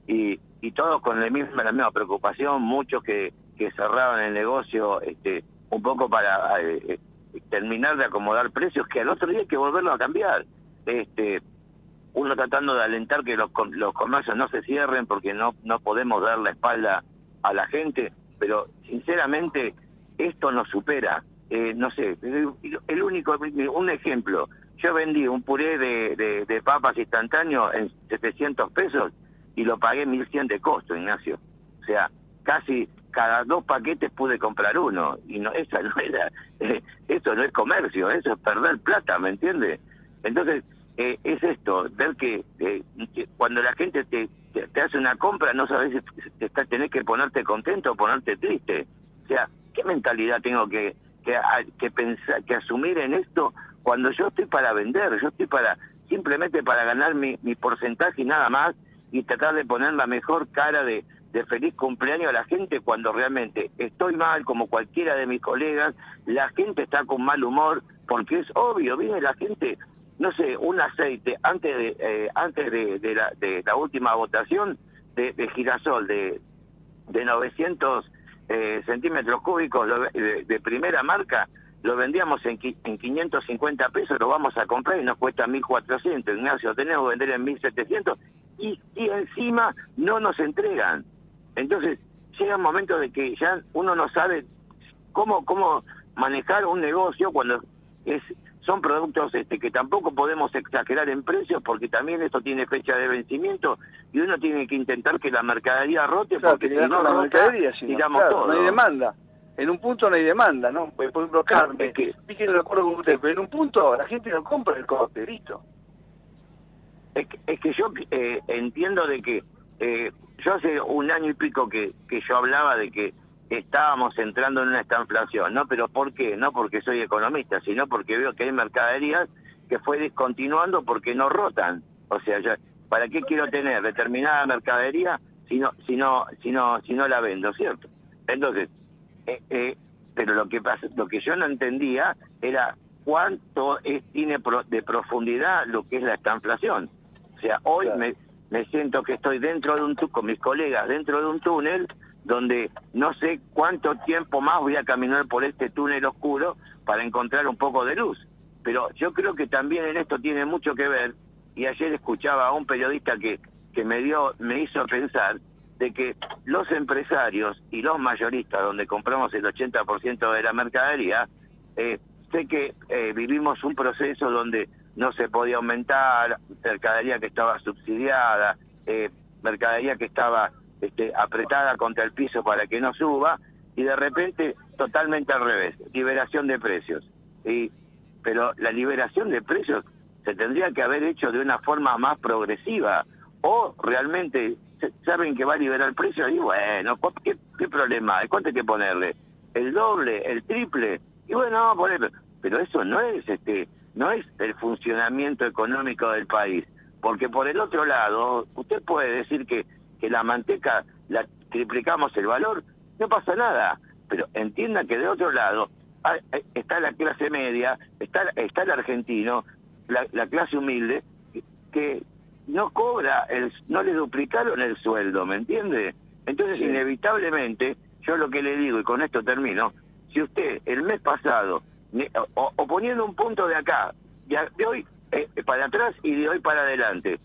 y, y todos con la misma, la misma preocupación, muchos que, que cerraron el negocio este, un poco para eh, terminar de acomodar precios, que al otro día hay que volverlo a cambiar. Este, uno tratando de alentar que los, los comercios no se cierren porque no, no podemos dar la espalda a la gente, pero sinceramente esto nos supera. Eh, no sé, el, único, un ejemplo, yo vendí un puré de, de, papas instantáneo en 700 pesos y lo pagué 1100 de costo, Ignacio. O sea, casi cada dos paquetes pude comprar uno y no esa no era eh, (laughs) eso no es comercio, eso es perder plata, ¿me entiendes? Entonces, eh, es esto, ver que, eh, cuando la gente te, te, hace una compra no sabes si está, tenés que ponerte contento o ponerte triste. O sea, ¿qué mentalidad tengo que, que, que pensar, que asumir en esto cuando yo estoy para vender? Yo estoy para simplemente para ganar mi, mi porcentaje y nada más y tratar de poner la mejor cara de, de feliz cumpleaños a la gente cuando realmente estoy mal como cualquiera de mis colegas, la gente está con mal humor porque es obvio, viene la gente, no sé, un aceite antes de eh, antes de, la, de la última votación de, de girasol de, de 900 eh, centímetros cúbicos de, de primera marca, lo vendíamos en, en 550 pesos, lo vamos a comprar y nos cuesta 1400. Ignacio, tenemos que vender en 1700 y, y encima no nos entregan. Entonces, llega un momento de que ya uno no sabe cómo cómo manejar un negocio cuando es son productos este que tampoco podemos exagerar en precios porque también esto tiene fecha de vencimiento y uno tiene que intentar que la mercadería rote Claro, porque que si no la rota, mercadería, sino, tiramos claro, todo. no hay demanda. En un punto no hay demanda, ¿no? Por por ejemplo, carne, Es que- acuerdo con usted, pero en un punto la gente no compra el corte, listo. Es que, es que yo eh, entiendo de que eh, yo hace un año y pico que, que yo hablaba de que estábamos entrando en una estanflación, ¿no? Pero ¿por qué? No porque soy economista, sino porque veo que hay mercaderías que fue descontinuando porque no rotan. O sea, yo, ¿para qué quiero tener determinada mercadería si no, si no, si no, si no la vendo, ¿cierto? Entonces, eh, eh, pero lo que pasa, lo que yo no entendía era cuánto es, tiene pro- de profundidad lo que es la estanflación. O sea, hoy Claro. me, me siento que estoy dentro de un con mis colegas dentro de un túnel donde no sé cuánto tiempo más voy a caminar por este túnel oscuro para encontrar un poco de luz. Pero yo creo que también en esto tiene mucho que ver y ayer escuchaba a un periodista que que me dio me hizo pensar de que los empresarios y los mayoristas donde compramos el 80% de la mercadería eh, sé que eh, vivimos un proceso donde no se podía aumentar, mercadería que estaba subsidiada, eh, mercadería que estaba este, apretada contra el piso para que no suba, y de repente totalmente al revés, liberación de precios. Y, pero la liberación de precios se tendría que haber hecho de una forma más progresiva, o realmente saben que va a liberar el precio y bueno, ¿cu- ¿qué, problema? ¿Cuánto hay que ponerle? ¿El doble? ¿El triple? Y bueno, poner, pero eso no es este no es el funcionamiento económico del país, porque por el otro lado, usted puede decir que, que la manteca la triplicamos el valor, no pasa nada, pero entienda que de otro lado está la clase media, está, está el argentino, la, la clase humilde, que no cobra, el, no le duplicaron el sueldo, ¿me entiende? Entonces, Sí. inevitablemente, yo lo que le digo, y con esto termino, si usted el mes pasado, o, o poniendo un punto de acá, de, de hoy eh, para atrás y de hoy para adelante,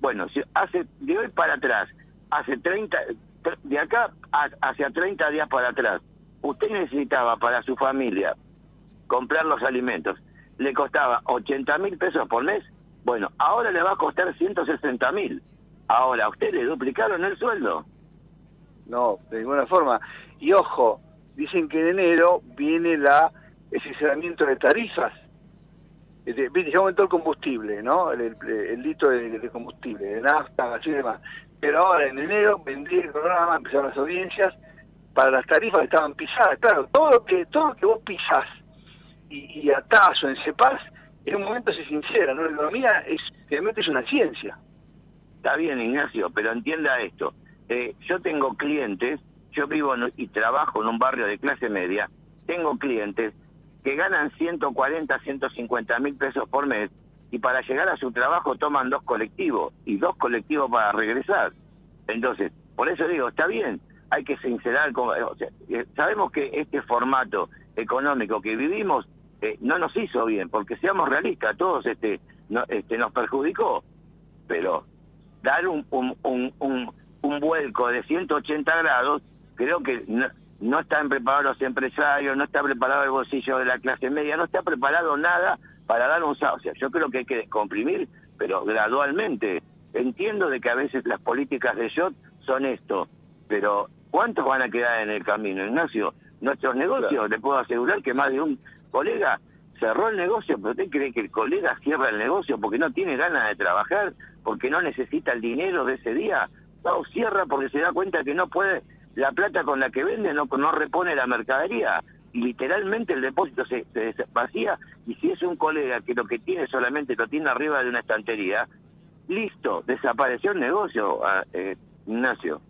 bueno, si hace de hoy para atrás, hace 30, tr- de acá a- hacia 30 días para atrás, usted necesitaba para su familia comprar los alimentos, le costaba 80 mil pesos por mes, bueno, ahora le va a costar 160 mil. Ahora, ¿a usted le duplicaron el sueldo? No, de ninguna forma. Y ojo, dicen que en enero viene la el sinceramiento de tarifas. Ya aumentó el combustible, ¿no? El, el- litro de, combustible, de nafta, gasolina y demás. Pero ahora en enero vendí el programa, empezaron las audiencias para las tarifas estaban pisadas. Claro, todo lo que, todo lo que vos pisás y, y atás o encepás, en un momento se sincera, ¿no? La economía es, realmente es una ciencia. Está bien, Ignacio, pero entienda esto. Eh, yo tengo clientes, yo vivo en- y trabajo en un barrio de clase media, tengo clientes que ganan 140, 150 mil pesos por mes y para llegar a su trabajo toman dos colectivos y dos colectivos para regresar. Entonces, por eso digo, está bien, hay que sincerar, con- eh, sabemos que este formato económico que vivimos eh, no nos hizo bien, porque seamos realistas, todos este, no- este, nos perjudicó, pero dar un, un, un, un, un vuelco de 180 grados, creo que no, no están preparados los empresarios, no está preparado el bolsillo de la clase media, no está preparado nada para dar un. O sea, yo creo que hay que descomprimir, pero gradualmente. Entiendo de que a veces las políticas de Jot son esto, pero ¿cuántos van a quedar en el camino, Ignacio? Nuestros negocios, le puedo asegurar que más de un colega cerró el negocio, pero usted cree que el colega cierra el negocio porque no tiene ganas de trabajar, porque no necesita el dinero de ese día. No, cierra porque se da cuenta que no puede, la plata con la que vende no, no repone la mercadería. Literalmente el depósito se, se vacía y si es un colega que lo que tiene solamente lo tiene arriba de una estantería, listo, desapareció el negocio, ah, eh, Ignacio.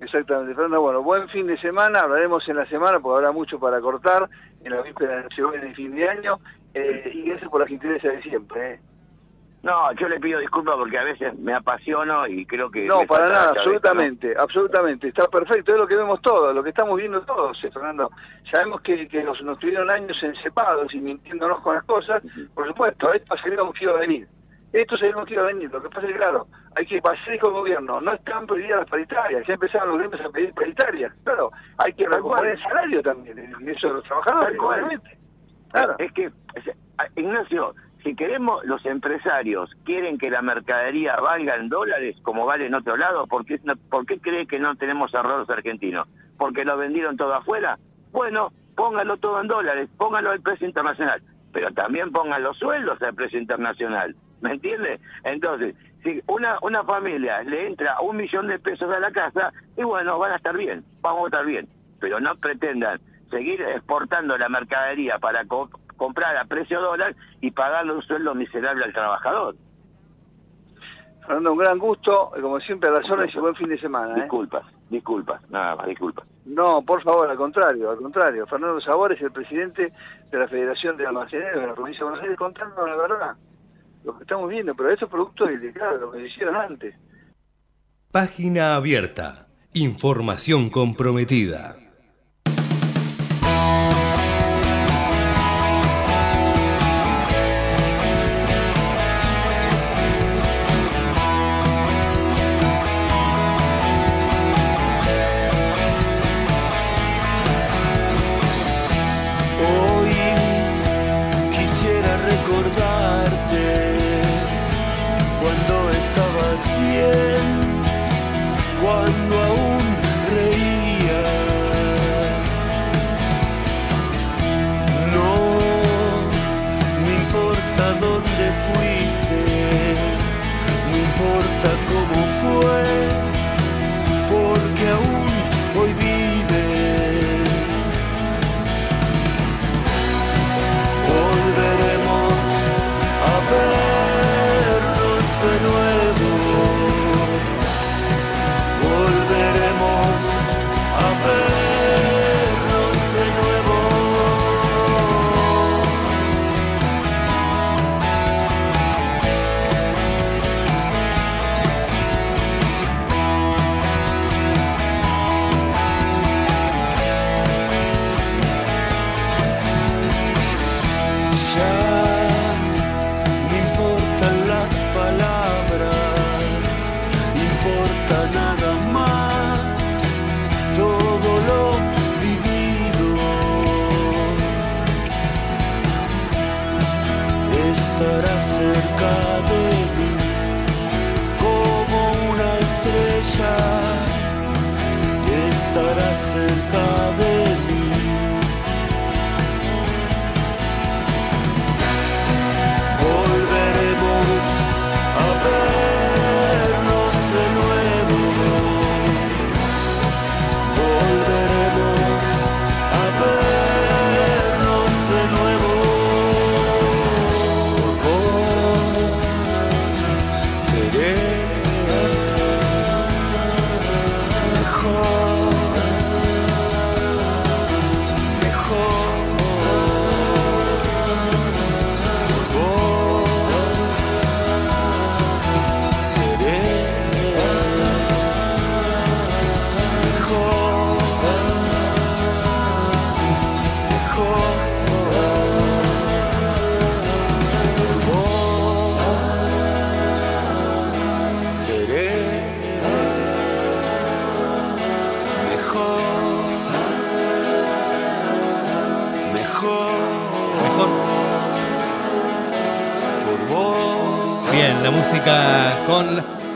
Exactamente, Fernando. Bueno, buen fin de semana, hablaremos en la semana porque habrá mucho para cortar en la víspera de y fin de año. Eh, y gracias por la gentileza de siempre. ¿eh? No, yo le pido disculpas porque a veces me apasiono y creo que... No, para nada, absolutamente, absolutamente. Está perfecto, es lo que vemos todos, lo que estamos viendo todos, eh, Fernando. Sabemos que, que nos, nos tuvieron años encepados y mintiéndonos con las cosas. Por supuesto, esto sabíamos que iba a venir. Esto sabíamos que iba a venir. Lo que pasa es que, claro, hay que pasar con el gobierno. No están prohibidas las paritarias. Ya empezaron los gremios a pedir paritarias. Claro, hay que cual. el salario también. y Eso de los trabajadores, obviamente. Claro. Es que, Ignacio, si queremos, los empresarios quieren que la mercadería valga en dólares como vale en otro lado, ¿por qué, ¿por cree que no tenemos ahorros argentinos? ¿Porque lo vendieron todo afuera? Bueno, póngalo todo en dólares, póngalo al precio internacional, pero también pongan los sueldos al precio internacional, ¿me entiende? Entonces, si una, una familia le entra un millón de pesos a la casa, y bueno, van a estar bien, vamos a estar bien, pero no pretendan seguir exportando la mercadería para comprar a precio dólar y pagarle un sueldo miserable al trabajador. Fernando, un gran gusto. Como siempre, a las órdenes y buen fin de semana. ¿eh? Disculpas, disculpas, nada más, disculpas. No, por favor, al contrario, al contrario. Fernando Sabor es el presidente de la Federación de Almaceneros de la provincia de Buenos Aires contándonos la verdad. Lo que estamos viendo, pero esto es producto de, claro, lo que hicieron antes. Página abierta. Información comprometida.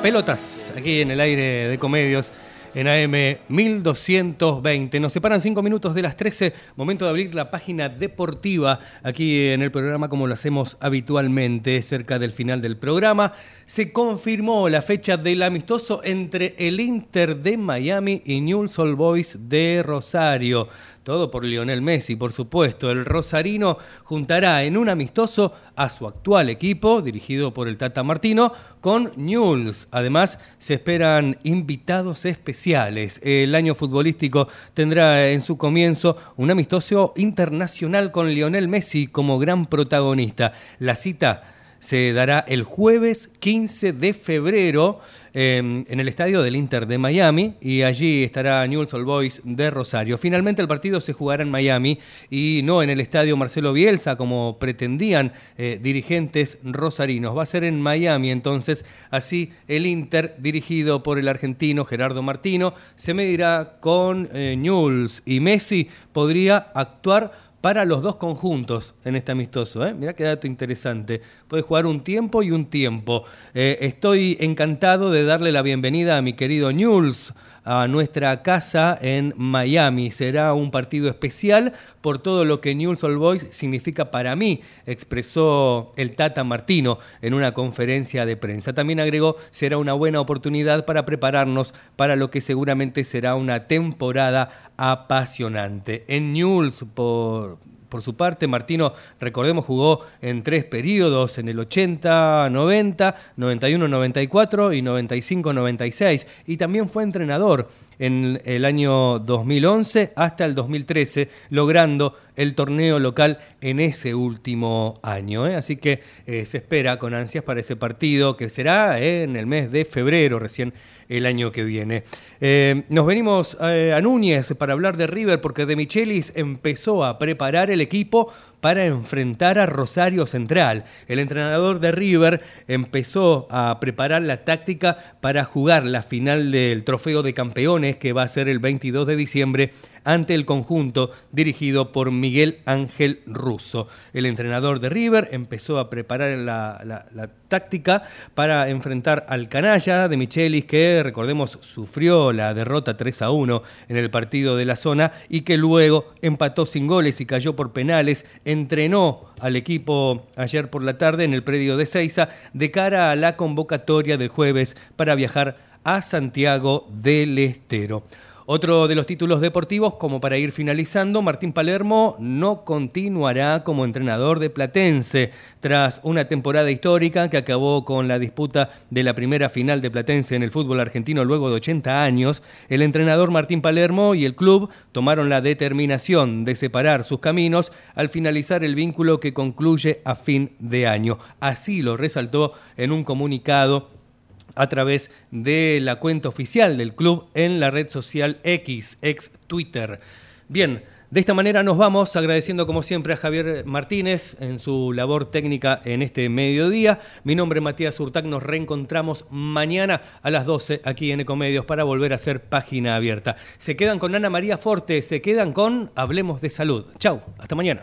Pelotas aquí en el aire de comedios. en AM 1220. Nos separan cinco minutos de las 13, momento de abrir la página deportiva aquí en el programa como lo hacemos habitualmente cerca del final del programa. Se confirmó la fecha del amistoso entre el Inter de Miami y Newell's Old Boys de Rosario. Todo por Lionel Messi, por supuesto. El Rosarino juntará en un amistoso a su actual equipo, dirigido por el Tata Martino, con Newell's. Además, se esperan invitados especiales. El año futbolístico tendrá en su comienzo un amistoso internacional con Lionel Messi como gran protagonista. La cita se dará el jueves 15 de febrero eh, en el estadio del Inter de Miami y allí estará Newell's Old Boys de Rosario. Finalmente el partido se jugará en Miami y no en el estadio Marcelo Bielsa como pretendían eh, dirigentes rosarinos. Va a ser en Miami entonces, así el Inter dirigido por el argentino Gerardo Martino se medirá con eh, Newell's y Messi podría actuar para los dos conjuntos en este amistoso. ¿eh? Mirá qué dato interesante. Puede jugar un tiempo y un tiempo. Eh, estoy encantado de darle la bienvenida a mi querido Newell's a nuestra casa en Miami. Será un partido especial por todo lo que Newell's Old Boys significa para mí, expresó el Tata Martino en una conferencia de prensa. También agregó, será una buena oportunidad para prepararnos para lo que seguramente será una temporada apasionante. En Newell's, por, por su parte, Martino, recordemos, jugó en tres periodos, en el 80-90, 91-94 y 95-96, y también fue entrenador en el año 2011 hasta el 2013, logrando el torneo local en ese último año. ¿eh? Así que eh, se espera con ansias para ese partido que será eh, en el mes de febrero, recién el año que viene. Nos venimos a Núñez para hablar de River porque De Michelis empezó a preparar el equipo para enfrentar a Rosario Central. El entrenador de River empezó a preparar la táctica para jugar la final del Trofeo de Campeones que va a ser el 22 de diciembre ante el conjunto dirigido por Miguel Ángel Russo. El entrenador de River empezó a preparar la, táctica para enfrentar al canalla de Michelis que, recordemos, sufrió la derrota 3 a 1 en el partido de la zona y que luego empató sin goles y cayó por penales. Entrenó al equipo ayer por la tarde en el predio de Ceiza de cara a la convocatoria del jueves para viajar a Santiago del Estero. Otro de los títulos deportivos, como para ir finalizando, Martín Palermo no continuará como entrenador de Platense. Tras una temporada histórica que acabó con la disputa de la primera final de Platense en el fútbol argentino luego de 80 años, el entrenador Martín Palermo y el club tomaron la determinación de separar sus caminos al finalizar el vínculo que concluye a fin de año. Así lo resaltó en un comunicado a través de la cuenta oficial del club en la red social X, ex Twitter. Bien, de esta manera nos vamos agradeciendo como siempre a Javier Martínez en su labor técnica en este mediodía. Mi nombre es Matías Urtac, nos reencontramos mañana a las 12 aquí en Ecomedios para volver a hacer página abierta. Se quedan con Ana María Forte, se quedan con Hablemos de Salud. Chau, hasta mañana.